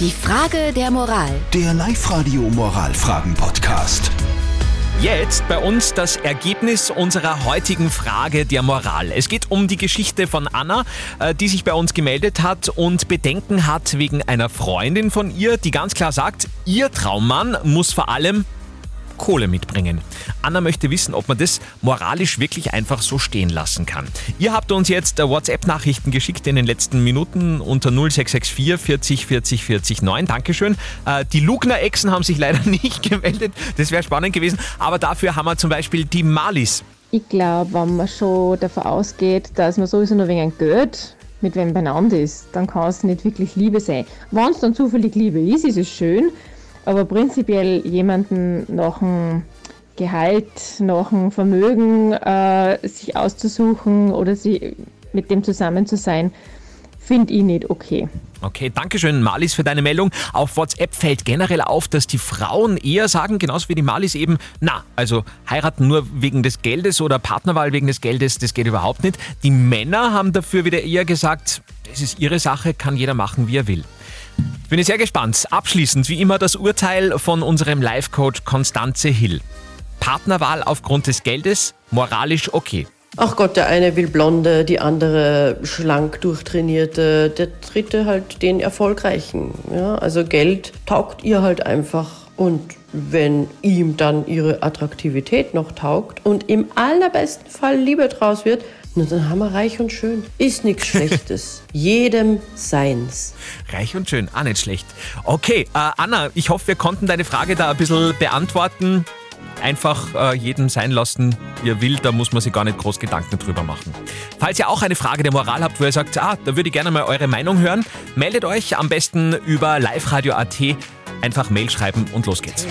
Die Frage der Moral. Der Live-Radio Moralfragen-Podcast. Jetzt bei uns das Ergebnis unserer heutigen Frage der Moral. Es geht um die Geschichte von Anna, äh, die sich bei uns gemeldet hat und Bedenken hat wegen einer Freundin von ihr, die ganz klar sagt, ihr Traummann muss vor allem Kohle mitbringen. Anna möchte wissen, ob man das moralisch wirklich einfach so stehen lassen kann. Ihr habt uns jetzt äh, WhatsApp-Nachrichten geschickt in den letzten Minuten unter 0664 40 40 40 9. Dankeschön. Äh, die Lugner-Echsen haben sich leider nicht gemeldet. Das wäre spannend gewesen. Aber dafür haben wir zum Beispiel die Malis. Ich glaube, wenn man schon davon ausgeht, dass man sowieso nur wegen Geld mit wem beieinander ist, dann kann es nicht wirklich Liebe sein. Wenn es dann zufällig Liebe ist, ist es schön, aber prinzipiell jemanden nach dem Gehalt, nach dem Vermögen äh, sich auszusuchen oder sie, mit dem zusammen zu sein, finde ich nicht okay. Okay, danke schön, Malis, für deine Meldung. Auf WhatsApp fällt generell auf, dass die Frauen eher sagen, genauso wie die Malis eben, na, also heiraten nur wegen des Geldes oder Partnerwahl wegen des Geldes, das geht überhaupt nicht. Die Männer haben dafür wieder eher gesagt, das ist ihre Sache, kann jeder machen, wie er will. Bin ich sehr gespannt. Abschließend, wie immer, das Urteil von unserem Life-Coach Konstanze Hill. Partnerwahl aufgrund des Geldes, moralisch okay. Ach Gott, der eine will blonde, die andere schlank durchtrainierte, der dritte halt den erfolgreichen. Ja, also Geld taugt ihr halt einfach und wenn ihm dann ihre Attraktivität noch taugt und im allerbesten Fall Liebe draus wird, na, dann haben wir reich und schön. Ist nichts Schlechtes. Jedem seins. Reich und schön, auch nicht schlecht. Okay, äh, Anna, ich hoffe, wir konnten deine Frage da ein bisschen beantworten. Einfach äh, jedem sein lassen, wie er will, da muss man sich gar nicht groß Gedanken drüber machen. Falls ihr auch eine Frage der Moral habt, wo ihr sagt, ah, da würde ich gerne mal eure Meinung hören, meldet euch am besten über liveradio.at. Einfach Mail schreiben und los geht's.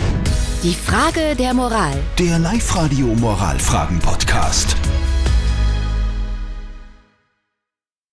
Die Frage der Moral. Der Live-Radio Moralfragen-Podcast.